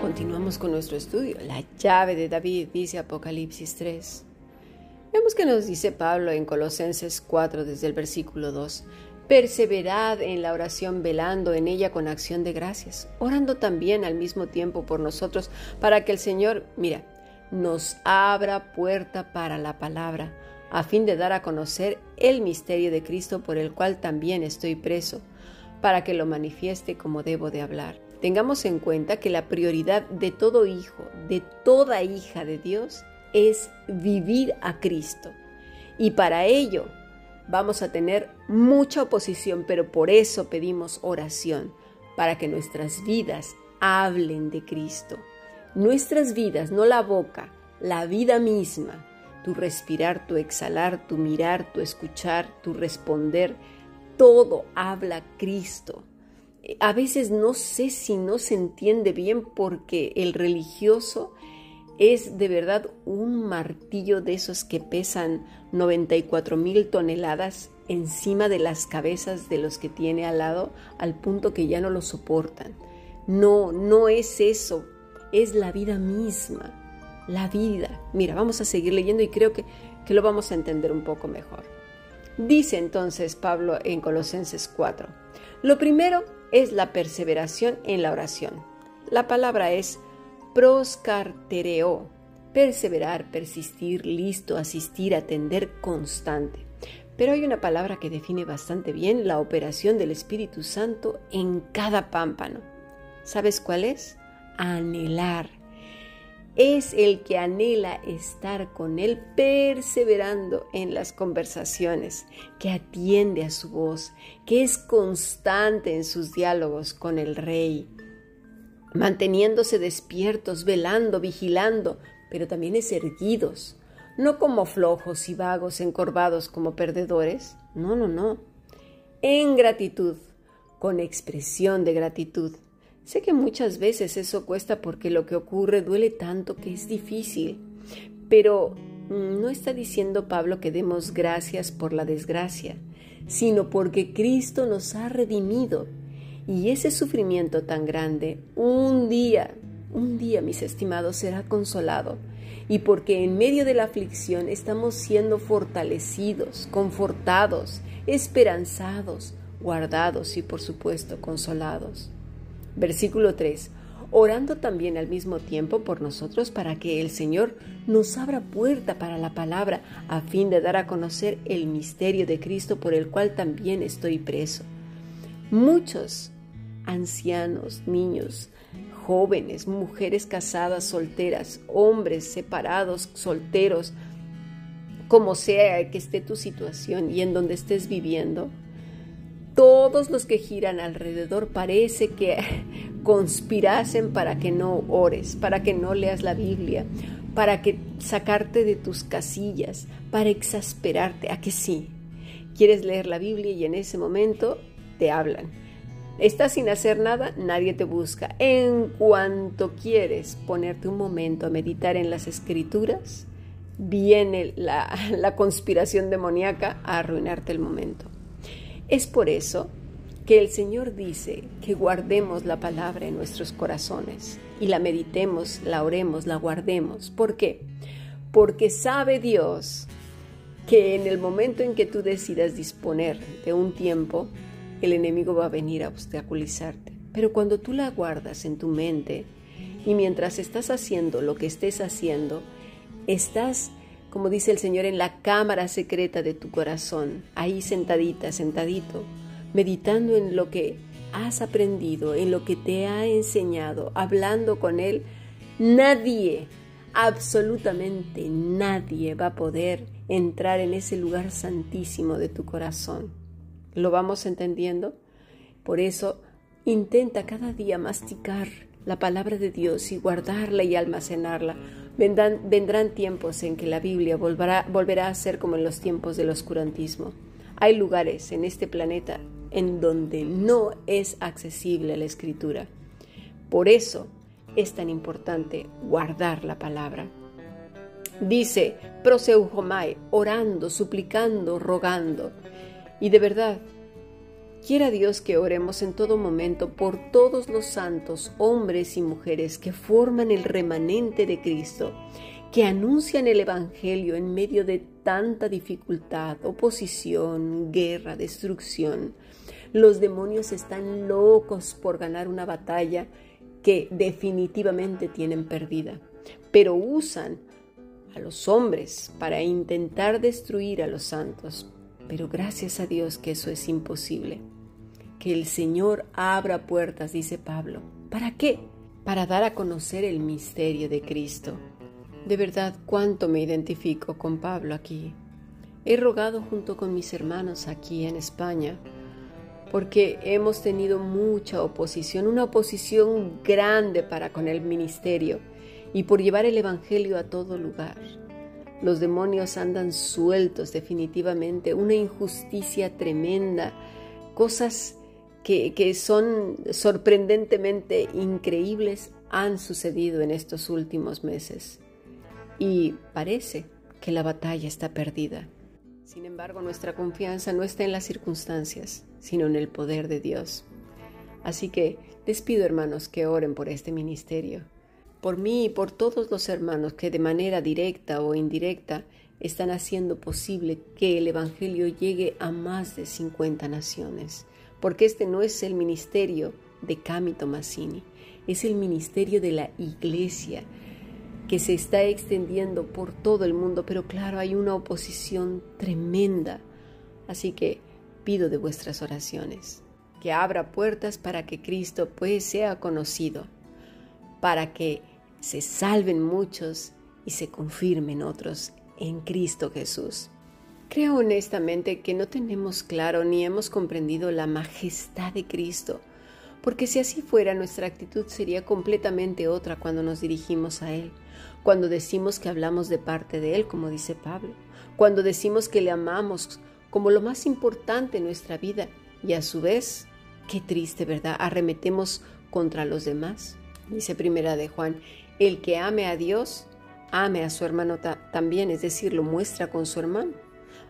Continuamos con nuestro estudio. La llave de David, dice Apocalipsis 3. Vemos que nos dice Pablo en Colosenses 4 desde el versículo 2. Perseverad en la oración velando en ella con acción de gracias, orando también al mismo tiempo por nosotros para que el Señor, mira, nos abra puerta para la palabra, a fin de dar a conocer el misterio de Cristo por el cual también estoy preso, para que lo manifieste como debo de hablar. Tengamos en cuenta que la prioridad de todo hijo, de toda hija de Dios, es vivir a Cristo. Y para ello vamos a tener mucha oposición, pero por eso pedimos oración, para que nuestras vidas hablen de Cristo. Nuestras vidas, no la boca, la vida misma, tu respirar, tu exhalar, tu mirar, tu escuchar, tu responder, todo habla Cristo. A veces no sé si no se entiende bien porque el religioso es de verdad un martillo de esos que pesan 94 mil toneladas encima de las cabezas de los que tiene al lado al punto que ya no lo soportan. No, no es eso, es la vida misma, la vida. Mira, vamos a seguir leyendo y creo que, que lo vamos a entender un poco mejor. Dice entonces Pablo en Colosenses 4, lo primero es la perseveración en la oración. La palabra es proscartereo, perseverar, persistir, listo, asistir, atender, constante. Pero hay una palabra que define bastante bien la operación del Espíritu Santo en cada pámpano. ¿Sabes cuál es? Anhelar. Es el que anhela estar con Él perseverando en las conversaciones, que atiende a su voz, que es constante en sus diálogos con el Rey, manteniéndose despiertos, velando, vigilando, pero también es erguidos, no como flojos y vagos, encorvados como perdedores, no, no, no, en gratitud, con expresión de gratitud. Sé que muchas veces eso cuesta porque lo que ocurre duele tanto que es difícil, pero no está diciendo Pablo que demos gracias por la desgracia, sino porque Cristo nos ha redimido y ese sufrimiento tan grande, un día, un día, mis estimados, será consolado. Y porque en medio de la aflicción estamos siendo fortalecidos, confortados, esperanzados, guardados y por supuesto consolados. Versículo 3. Orando también al mismo tiempo por nosotros para que el Señor nos abra puerta para la palabra a fin de dar a conocer el misterio de Cristo por el cual también estoy preso. Muchos ancianos, niños, jóvenes, mujeres casadas, solteras, hombres separados, solteros, como sea que esté tu situación y en donde estés viviendo, todos los que giran alrededor parece que conspirasen para que no ores, para que no leas la Biblia, para que sacarte de tus casillas, para exasperarte, a que sí. Quieres leer la Biblia y en ese momento te hablan Estás sin hacer nada, nadie te busca. En cuanto quieres ponerte un momento a meditar en las escrituras, viene la, la conspiración demoníaca a arruinarte el momento. Es por eso que el Señor dice que guardemos la palabra en nuestros corazones y la meditemos, la oremos, la guardemos. ¿Por qué? Porque sabe Dios que en el momento en que tú decidas disponer de un tiempo, el enemigo va a venir a obstaculizarte. Pero cuando tú la guardas en tu mente y mientras estás haciendo lo que estés haciendo, estás, como dice el Señor, en la cámara secreta de tu corazón, ahí sentadita, sentadito, meditando en lo que has aprendido, en lo que te ha enseñado, hablando con Él, nadie, absolutamente nadie va a poder entrar en ese lugar santísimo de tu corazón. ¿Lo vamos entendiendo? Por eso, intenta cada día masticar la palabra de Dios y guardarla y almacenarla. Vendrán, tiempos en que la Biblia volverá, volverá a ser como en los tiempos del oscurantismo. Hay lugares en este planeta en donde no es accesible la escritura. Por eso es tan importante guardar la palabra. Dice Proseujomai, orando, suplicando, rogando. Y de verdad, Quiera Dios que oremos en todo momento por todos los santos, hombres y mujeres que forman el remanente de Cristo, que anuncian el Evangelio en medio de tanta dificultad, oposición, guerra, destrucción. Los demonios están locos por ganar una batalla que definitivamente tienen perdida, pero usan a los hombres para intentar destruir a los santos. Pero gracias a Dios que eso es imposible. Que el Señor abra puertas, dice Pablo. ¿Para qué? Para dar a conocer el misterio de Cristo. De verdad, cuánto me identifico con Pablo aquí. He rogado junto con mis hermanos aquí en España porque hemos tenido mucha oposición, una oposición grande para con el ministerio y por llevar el Evangelio a todo lugar. Los demonios andan sueltos definitivamente, una injusticia tremenda, cosas que, son sorprendentemente increíbles han sucedido en estos últimos meses. Y parece que la batalla está perdida. Sin embargo, nuestra confianza no está en las circunstancias, sino en el poder de Dios. Así que les pido, hermanos, que oren por este ministerio, por mí y por todos los hermanos que de manera directa o indirecta están haciendo posible que el Evangelio llegue a más de 50 naciones, porque este no es el ministerio de Cami Tomasini, es el ministerio de la Iglesia, que se está extendiendo por todo el mundo, pero claro, hay una oposición tremenda. Así que pido de vuestras oraciones que abra puertas para que Cristo pues sea conocido, para que se salven muchos y se confirmen otros en Cristo Jesús. Creo honestamente que no tenemos claro ni hemos comprendido la majestad de Cristo, porque si así fuera nuestra actitud sería completamente otra cuando nos dirigimos a Él cuando decimos que hablamos de parte de Él, como dice Pablo, cuando decimos que le amamos como lo más importante en nuestra vida y a su vez, qué triste, ¿verdad? Arremetemos contra los demás. Dice primera de Juan, el que ame a Dios, ame a su hermano también, es decir, lo muestra con su hermano.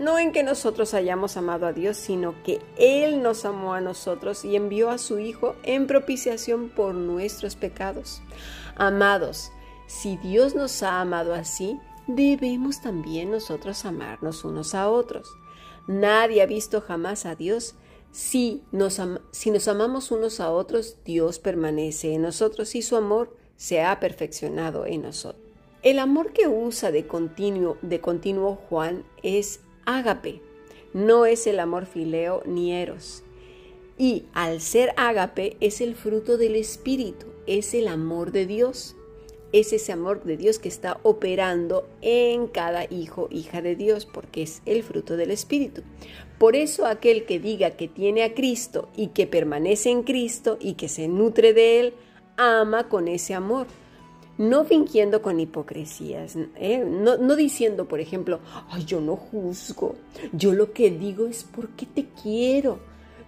no en que nosotros hayamos amado a Dios, sino que Él nos amó a nosotros y envió a su Hijo en propiciación por nuestros pecados. Amados, si Dios nos ha amado así, debemos también nosotros amarnos unos a otros. Nadie ha visto jamás a Dios. Si nos, si nos amamos unos a otros, Dios permanece en nosotros y su amor se ha perfeccionado en nosotros. El amor que usa de continuo, de continuo Juan es ágape, no es el amor fileo ni eros. Y al ser ágape es el fruto del Espíritu, es el amor de Dios es ese amor de Dios que está operando en cada hijo, hija de Dios, porque es el fruto del Espíritu. Por eso aquel que diga que tiene a Cristo y que permanece en Cristo y que se nutre de Él, ama con ese amor. No fingiendo con hipocresías, ¿eh? no, diciendo, por ejemplo, ay, yo no juzgo, yo lo que digo es porque te quiero,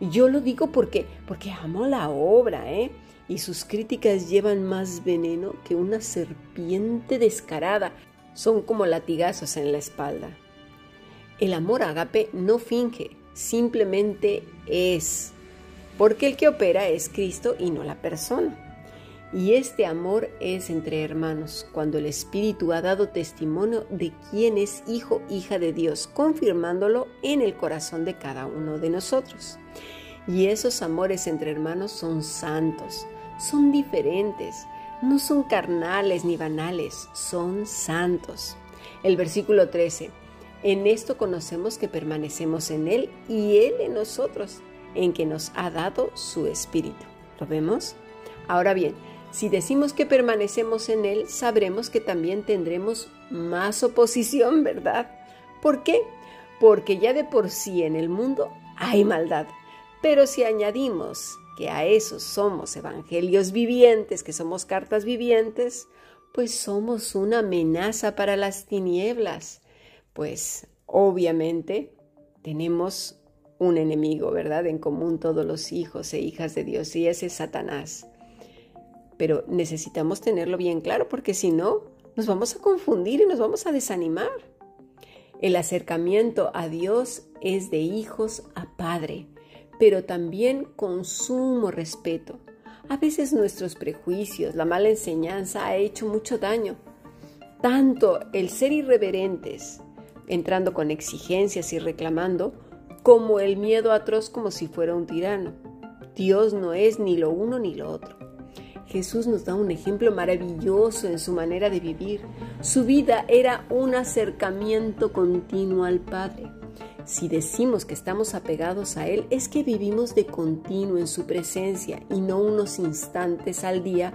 yo lo digo porque, porque amo la obra, ¿eh? y sus críticas llevan más veneno que una serpiente descarada. Son como latigazos en la espalda. El amor agape no finge, simplemente es, porque el que opera es Cristo y no la persona. Y este amor es entre hermanos, cuando el Espíritu ha dado testimonio de quién es hijo, hija de Dios, confirmándolo en el corazón de cada uno de nosotros. Y esos amores entre hermanos son santos, son diferentes, no son carnales ni banales, son santos. El versículo 13, en esto conocemos que permanecemos en Él y Él en nosotros, en que nos ha dado su Espíritu. ¿Lo vemos? Ahora bien, si decimos que permanecemos en Él, sabremos que también tendremos más oposición, ¿verdad? ¿Por qué? Porque ya de por sí en el mundo hay maldad. Pero si añadimos que a esos somos evangelios vivientes, que somos cartas vivientes, pues somos una amenaza para las tinieblas. Pues obviamente tenemos un enemigo, ¿verdad? En común todos los hijos e hijas de Dios y ese es Satanás. Pero necesitamos tenerlo bien claro porque si no, nos vamos a confundir y nos vamos a desanimar. El acercamiento a Dios es de hijos a Padre, pero también con sumo respeto. A veces nuestros prejuicios, la mala enseñanza ha hecho mucho daño. Tanto el ser irreverentes, entrando con exigencias y reclamando, como el miedo atroz como si fuera un tirano. Dios no es ni lo uno ni lo otro. Jesús nos da un ejemplo maravilloso en su manera de vivir. Su vida era un acercamiento continuo al Padre. Si decimos que estamos apegados a Él, es que vivimos de continuo en su presencia y no unos instantes al día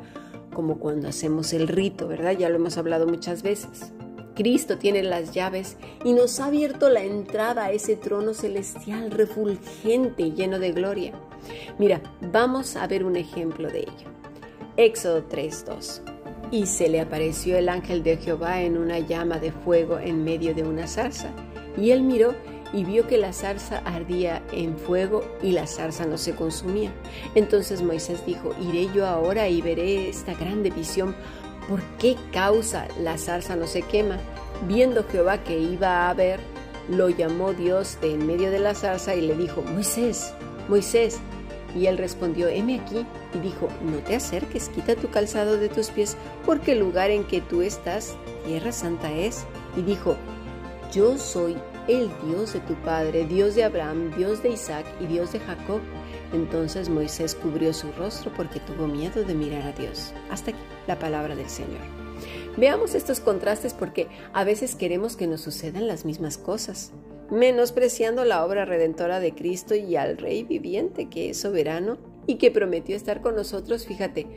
como cuando hacemos el rito, ¿verdad? Ya lo hemos hablado muchas veces. Cristo tiene las llaves y nos ha abierto la entrada a ese trono celestial refulgente y lleno de gloria. Mira, vamos a ver un ejemplo de ello. Éxodo 3:2. Y se le apareció el ángel de Jehová en una llama de fuego en medio de una zarza. Y él miró y vio que la zarza ardía en fuego y la zarza no se consumía. Entonces Moisés dijo, iré yo ahora y veré esta grande visión ¿Por qué causa la zarza no se quema? Viendo Jehová que iba a ver, lo llamó Dios de en medio de la zarza y le dijo, Moisés, Moisés. Y él respondió, heme aquí. Y dijo, no te acerques, quita tu calzado de tus pies, porque el lugar en que tú estás, tierra santa es. Y dijo, yo soy el Dios de tu padre, Dios de Abraham, Dios de Isaac y Dios de Jacob. Entonces Moisés cubrió su rostro porque tuvo miedo de mirar a Dios. Hasta aquí la palabra del Señor. Veamos estos contrastes porque a veces queremos que nos sucedan las mismas cosas, menospreciando la obra redentora de Cristo y al Rey viviente que es soberano y que prometió estar con nosotros, fíjate,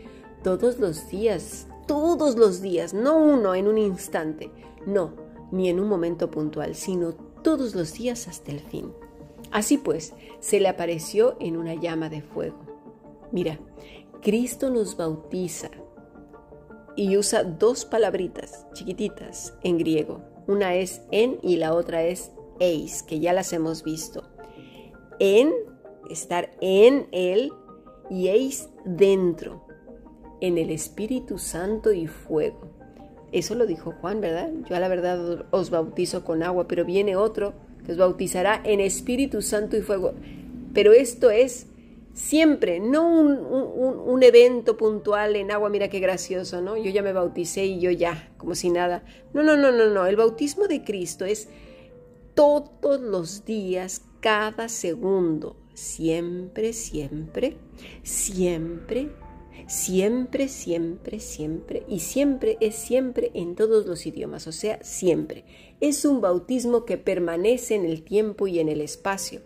todos los días, todos los días, no uno en un instante, no, ni en un momento puntual, sino todos los días hasta el fin. Así pues, se le apareció en una llama de fuego. Mira, Cristo nos bautiza y usa dos palabritas chiquititas en griego. Una es en y la otra es eis, que ya las hemos visto. En, estar en Él y eis dentro, en el Espíritu Santo y fuego. Eso lo dijo Juan, ¿verdad? Yo a la verdad os bautizo con agua, pero viene otro que os bautizará en Espíritu Santo y fuego. Pero esto es siempre, no un, evento puntual en agua, mira qué gracioso, ¿no? Yo ya me bauticé y yo ya, como si nada. No, no, no, no, no. El bautismo de Cristo es todos los días, cada segundo, siempre, siempre, siempre, siempre, siempre, siempre, y siempre es siempre en todos los idiomas, o sea, siempre. Es un bautismo que permanece en el tiempo y en el espacio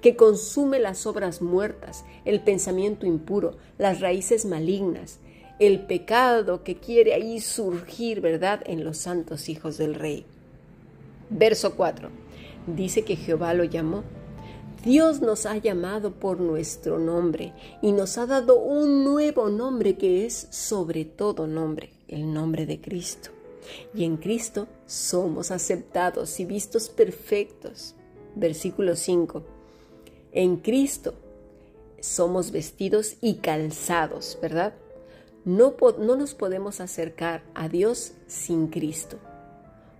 que consume las obras muertas, el pensamiento impuro, las raíces malignas, el pecado que quiere ahí surgir, ¿verdad?, en los santos hijos del Rey. Verso 4. Dice que Jehová lo llamó. Dios nos ha llamado por nuestro nombre y nos ha dado un nuevo nombre que es sobre todo nombre, el nombre de Cristo. Y en Cristo somos aceptados y vistos perfectos. Versículo 5 en Cristo somos vestidos y calzados, ¿verdad? No, no, nos podemos acercar a Dios sin Cristo.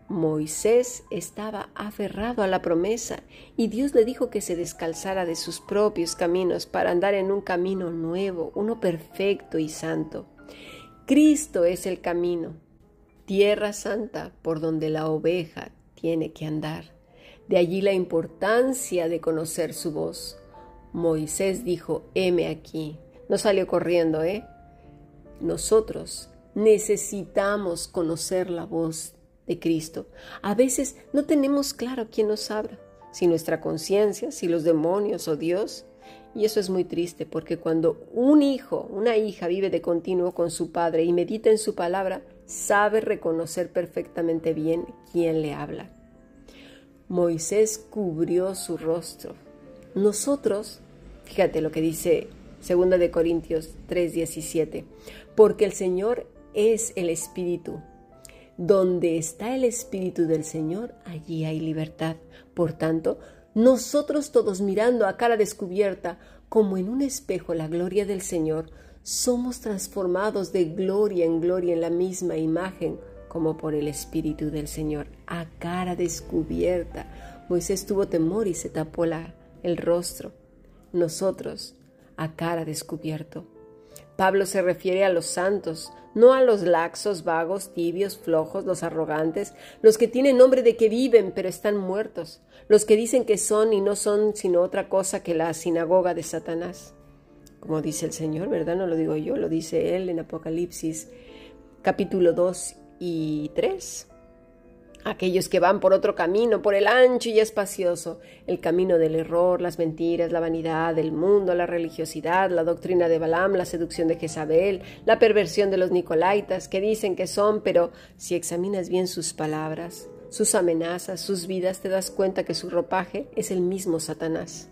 Moisés estaba aferrado a la promesa y Dios le dijo que se descalzara de sus propios caminos para andar en un camino nuevo, uno perfecto y santo. Cristo es el camino, tierra santa por donde la oveja tiene que andar. De allí la importancia de conocer su voz. Moisés dijo, heme aquí. No salió corriendo, ¿eh? Nosotros necesitamos conocer la voz de Cristo. A veces no tenemos claro quién nos habla, si nuestra conciencia, si los demonios o Dios. Y eso es muy triste porque cuando un hijo, una hija vive de continuo con su padre y medita en su palabra, sabe reconocer perfectamente bien quién le habla. Moisés cubrió su rostro. Nosotros, fíjate lo que dice 2 de Corintios 3:17, porque el Señor es el Espíritu. Donde está el Espíritu del Señor, allí hay libertad. Por tanto, nosotros todos mirando a cara descubierta, como en un espejo la gloria del Señor, somos transformados de gloria en gloria en la misma imagen, como por el Espíritu del Señor, a cara descubierta. Moisés tuvo temor y se tapó el rostro. Nosotros, a cara descubierto. Pablo se refiere a los santos, no a los laxos, vagos, tibios, flojos, los arrogantes, los que tienen nombre de que viven pero están muertos, los que dicen que son y no son sino otra cosa que la sinagoga de Satanás. Como dice el Señor, ¿verdad? No lo digo yo, lo dice Él en Apocalipsis capítulo 2 y 3 aquellos que van por otro camino, por el ancho y espacioso, el camino del error, las mentiras, la vanidad, el mundo, la religiosidad, la doctrina de Balaam, la seducción de Jezabel, la perversión de los Nicolaitas, que dicen que son, pero si examinas bien sus palabras, sus amenazas, sus vidas, te das cuenta que su ropaje es el mismo Satanás.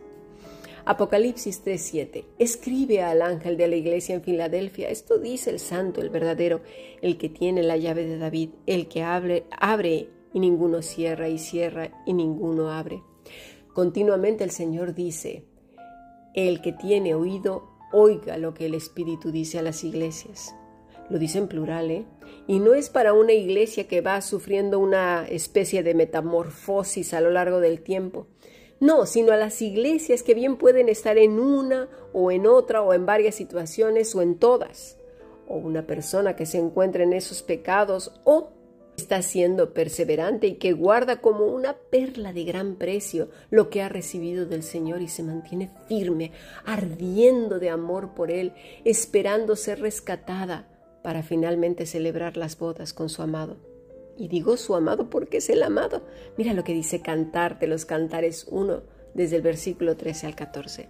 Apocalipsis 3:7. Escribe al ángel de la iglesia en Filadelfia. Esto dice el santo, el verdadero, el que tiene la llave de David, el que abre, abre y ninguno cierra y cierra y ninguno abre. Continuamente el Señor dice, el que tiene oído, oiga lo que el Espíritu dice a las iglesias. Lo dice en plural, ¿eh? Y no es para una iglesia que va sufriendo una especie de metamorfosis a lo largo del tiempo. No, sino a las iglesias que bien pueden estar en una o en otra o en varias situaciones o en todas. O una persona que se encuentra en esos pecados o está siendo perseverante y que guarda como una perla de gran precio lo que ha recibido del Señor y se mantiene firme, ardiendo de amor por Él, esperando ser rescatada para finalmente celebrar las bodas con su amado. Y digo su amado porque es el amado. Mira lo que dice Cantarte los Cantares 1, desde el versículo 13 al 14.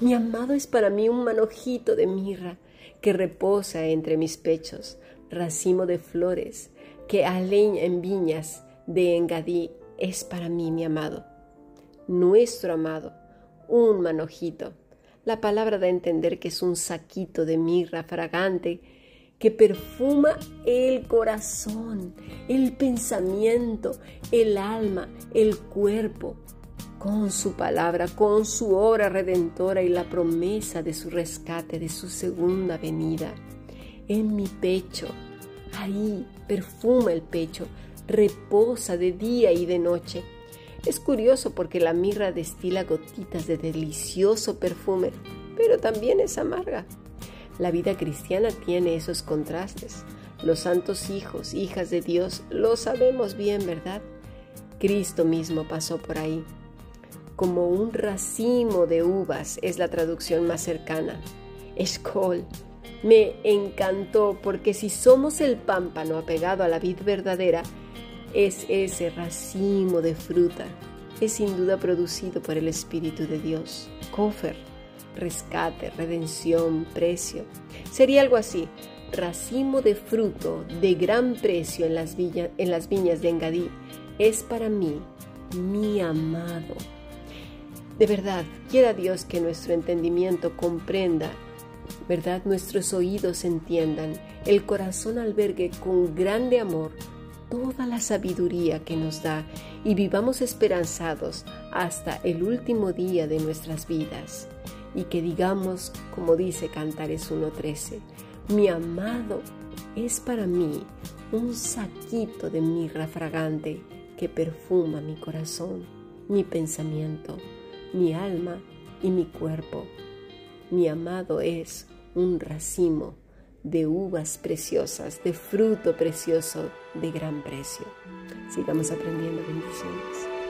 Mi amado es para mí un manojito de mirra que reposa entre mis pechos, racimo de flores que aleña en viñas de Engadí es para mí mi amado, nuestro amado, un manojito. La palabra da a entender que es un saquito de mirra fragante que perfuma el corazón, el pensamiento, el alma, el cuerpo, con su palabra, con su obra redentora y la promesa de su rescate, de su segunda venida. En mi pecho Ahí perfuma el pecho, reposa de día y de noche. Es curioso porque la mirra destila gotitas de delicioso perfume, pero también es amarga. La vida cristiana tiene esos contrastes. Los santos hijos, hijas de Dios, lo sabemos bien, ¿verdad? Cristo mismo pasó por ahí. Como un racimo de uvas es la traducción más cercana. Escol, me encantó porque si somos el pámpano apegado a la vid verdadera, es ese racimo de fruta. Es sin duda producido por el Espíritu de Dios. Cofer, rescate, redención, precio. Sería algo así. Racimo de fruto de gran precio en las, viñas de Engadí es para mí mi amado. De verdad, quiera Dios que nuestro entendimiento comprenda ¿verdad? Nuestros oídos entiendan, el corazón albergue con grande amor toda la sabiduría que nos da y vivamos esperanzados hasta el último día de nuestras vidas. Y que digamos, como dice Cantares 1.13, mi amado es para mí un saquito de mirra fragante que perfuma mi corazón, mi pensamiento, mi alma y mi cuerpo. Mi amado es un racimo de uvas preciosas, de fruto precioso de gran precio. Sigamos aprendiendo bendiciones.